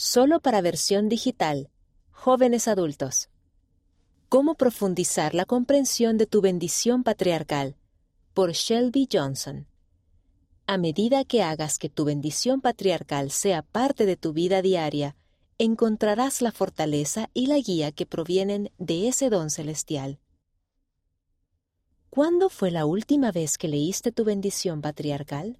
solo para versión digital, jóvenes adultos. Cómo profundizar la comprensión de tu bendición patriarcal, por Shelby Johnson. A medida que hagas que tu bendición patriarcal sea parte de tu vida diaria, encontrarás la fortaleza y la guía que provienen de ese don celestial. ¿Cuándo fue la última vez que leíste tu bendición patriarcal?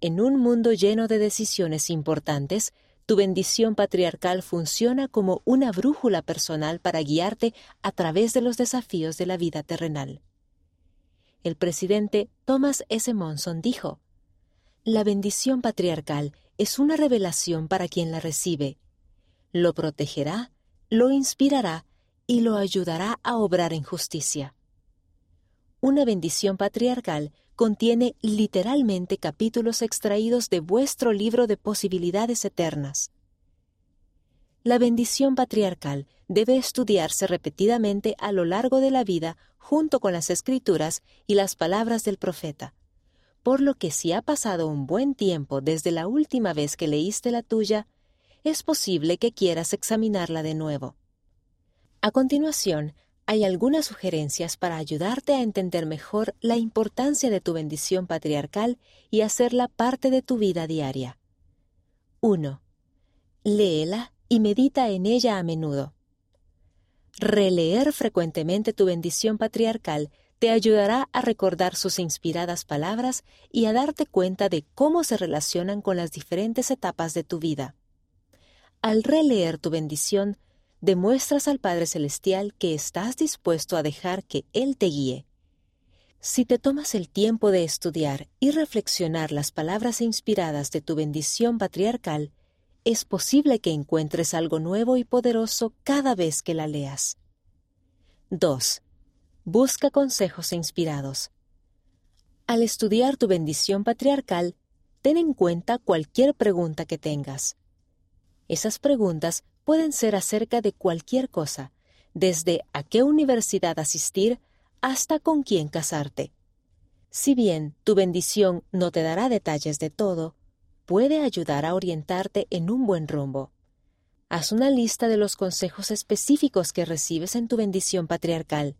En un mundo lleno de decisiones importantes, tu bendición patriarcal funciona como una brújula personal para guiarte a través de los desafíos de la vida terrenal. El presidente Thomas S. Monson dijo, La bendición patriarcal es una revelación para quien la recibe. Lo protegerá, lo inspirará y lo ayudará a obrar en justicia. Una bendición patriarcal contiene literalmente capítulos extraídos de vuestro libro de posibilidades eternas. La bendición patriarcal debe estudiarse repetidamente a lo largo de la vida junto con las escrituras y las palabras del profeta, por lo que si ha pasado un buen tiempo desde la última vez que leíste la tuya, es posible que quieras examinarla de nuevo. A continuación, hay algunas sugerencias para ayudarte a entender mejor la importancia de tu bendición patriarcal y hacerla parte de tu vida diaria. 1. Léela y medita en ella a menudo. Releer frecuentemente tu bendición patriarcal te ayudará a recordar sus inspiradas palabras y a darte cuenta de cómo se relacionan con las diferentes etapas de tu vida. Al releer tu bendición, demuestras al Padre Celestial que estás dispuesto a dejar que Él te guíe. Si te tomas el tiempo de estudiar y reflexionar las palabras inspiradas de tu bendición patriarcal, es posible que encuentres algo nuevo y poderoso cada vez que la leas. 2. Busca consejos inspirados. Al estudiar tu bendición patriarcal, ten en cuenta cualquier pregunta que tengas. Esas preguntas pueden ser acerca de cualquier cosa, desde a qué universidad asistir hasta con quién casarte. Si bien tu bendición no te dará detalles de todo, puede ayudar a orientarte en un buen rumbo. Haz una lista de los consejos específicos que recibes en tu bendición patriarcal.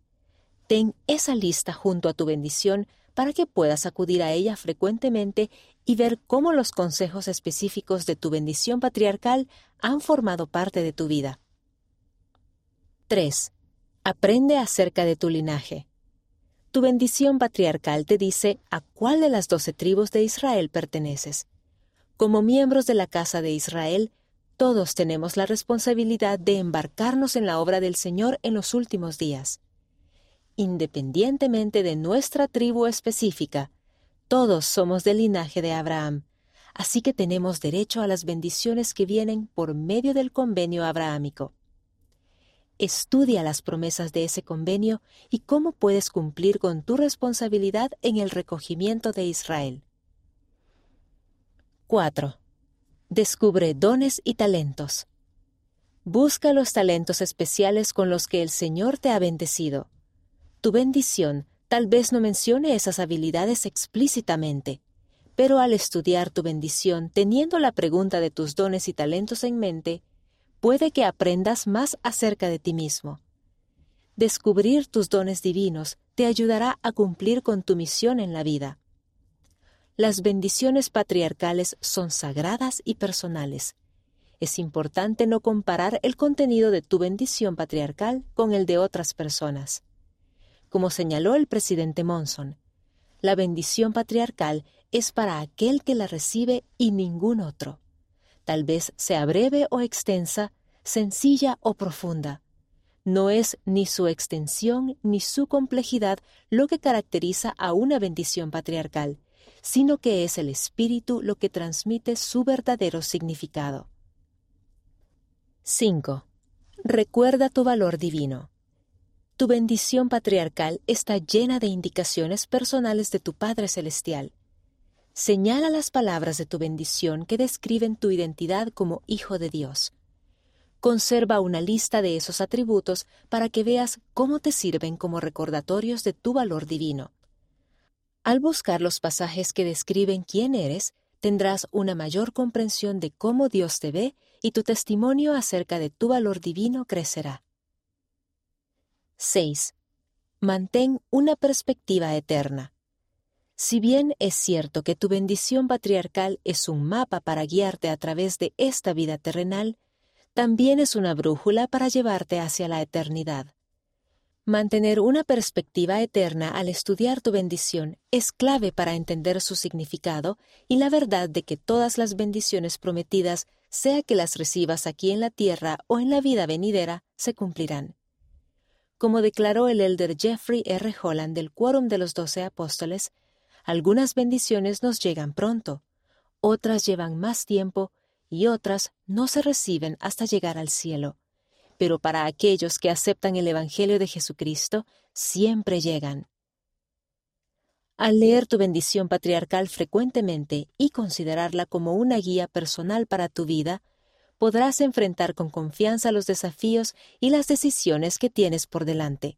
Ten esa lista junto a tu bendición para que puedas acudir a ella frecuentemente y ver cómo los consejos específicos de tu bendición patriarcal han formado parte de tu vida. 3. Aprende acerca de tu linaje. Tu bendición patriarcal te dice a cuál de las doce tribus de Israel perteneces. Como miembros de la casa de Israel, todos tenemos la responsabilidad de embarcarnos en la obra del Señor en los últimos días. Independientemente de nuestra tribu específica, todos somos del linaje de Abraham, así que tenemos derecho a las bendiciones que vienen por medio del convenio abrahámico. Estudia las promesas de ese convenio y cómo puedes cumplir con tu responsabilidad en el recogimiento de Israel. 4. Descubre dones y talentos. Busca los talentos especiales con los que el Señor te ha bendecido. Tu bendición Tal vez no mencione esas habilidades explícitamente, pero al estudiar tu bendición teniendo la pregunta de tus dones y talentos en mente, puede que aprendas más acerca de ti mismo. Descubrir tus dones divinos te ayudará a cumplir con tu misión en la vida. Las bendiciones patriarcales son sagradas y personales. Es importante no comparar el contenido de tu bendición patriarcal con el de otras personas como señaló el presidente Monson. La bendición patriarcal es para aquel que la recibe y ningún otro. Tal vez sea breve o extensa, sencilla o profunda. No es ni su extensión ni su complejidad lo que caracteriza a una bendición patriarcal, sino que es el espíritu lo que transmite su verdadero significado. 5. Recuerda tu valor divino. Tu bendición patriarcal está llena de indicaciones personales de tu Padre Celestial. Señala las palabras de tu bendición que describen tu identidad como Hijo de Dios. Conserva una lista de esos atributos para que veas cómo te sirven como recordatorios de tu valor divino. Al buscar los pasajes que describen quién eres, tendrás una mayor comprensión de cómo Dios te ve y tu testimonio acerca de tu valor divino crecerá. 6. Mantén una perspectiva eterna. Si bien es cierto que tu bendición patriarcal es un mapa para guiarte a través de esta vida terrenal, también es una brújula para llevarte hacia la eternidad. Mantener una perspectiva eterna al estudiar tu bendición es clave para entender su significado y la verdad de que todas las bendiciones prometidas, sea que las recibas aquí en la tierra o en la vida venidera, se cumplirán. Como declaró el elder Jeffrey R. Holland del Quórum de los Doce Apóstoles, algunas bendiciones nos llegan pronto, otras llevan más tiempo y otras no se reciben hasta llegar al cielo pero para aquellos que aceptan el Evangelio de Jesucristo, siempre llegan. Al leer tu bendición patriarcal frecuentemente y considerarla como una guía personal para tu vida, podrás enfrentar con confianza los desafíos y las decisiones que tienes por delante.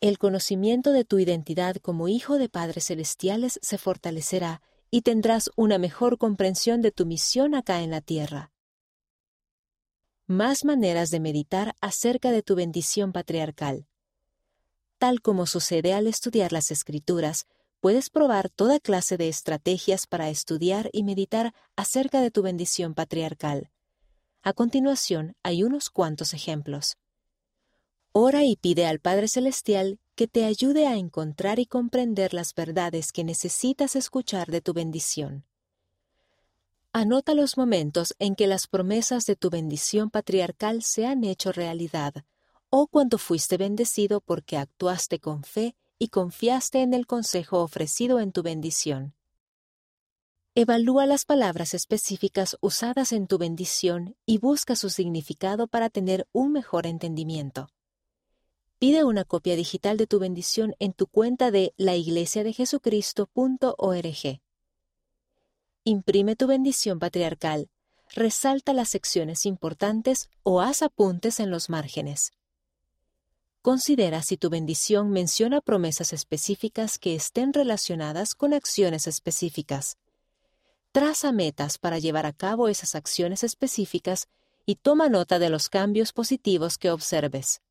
El conocimiento de tu identidad como hijo de padres celestiales se fortalecerá y tendrás una mejor comprensión de tu misión acá en la tierra más maneras de meditar acerca de tu bendición patriarcal. Tal como sucede al estudiar las escrituras, puedes probar toda clase de estrategias para estudiar y meditar acerca de tu bendición patriarcal. A continuación hay unos cuantos ejemplos. Ora y pide al Padre Celestial que te ayude a encontrar y comprender las verdades que necesitas escuchar de tu bendición. Anota los momentos en que las promesas de tu bendición patriarcal se han hecho realidad, o cuando fuiste bendecido porque actuaste con fe y confiaste en el consejo ofrecido en tu bendición. Evalúa las palabras específicas usadas en tu bendición y busca su significado para tener un mejor entendimiento. Pide una copia digital de tu bendición en tu cuenta de laiglesiadejesucristo.org. Imprime tu bendición patriarcal, resalta las secciones importantes o haz apuntes en los márgenes. Considera si tu bendición menciona promesas específicas que estén relacionadas con acciones específicas. Traza metas para llevar a cabo esas acciones específicas y toma nota de los cambios positivos que observes.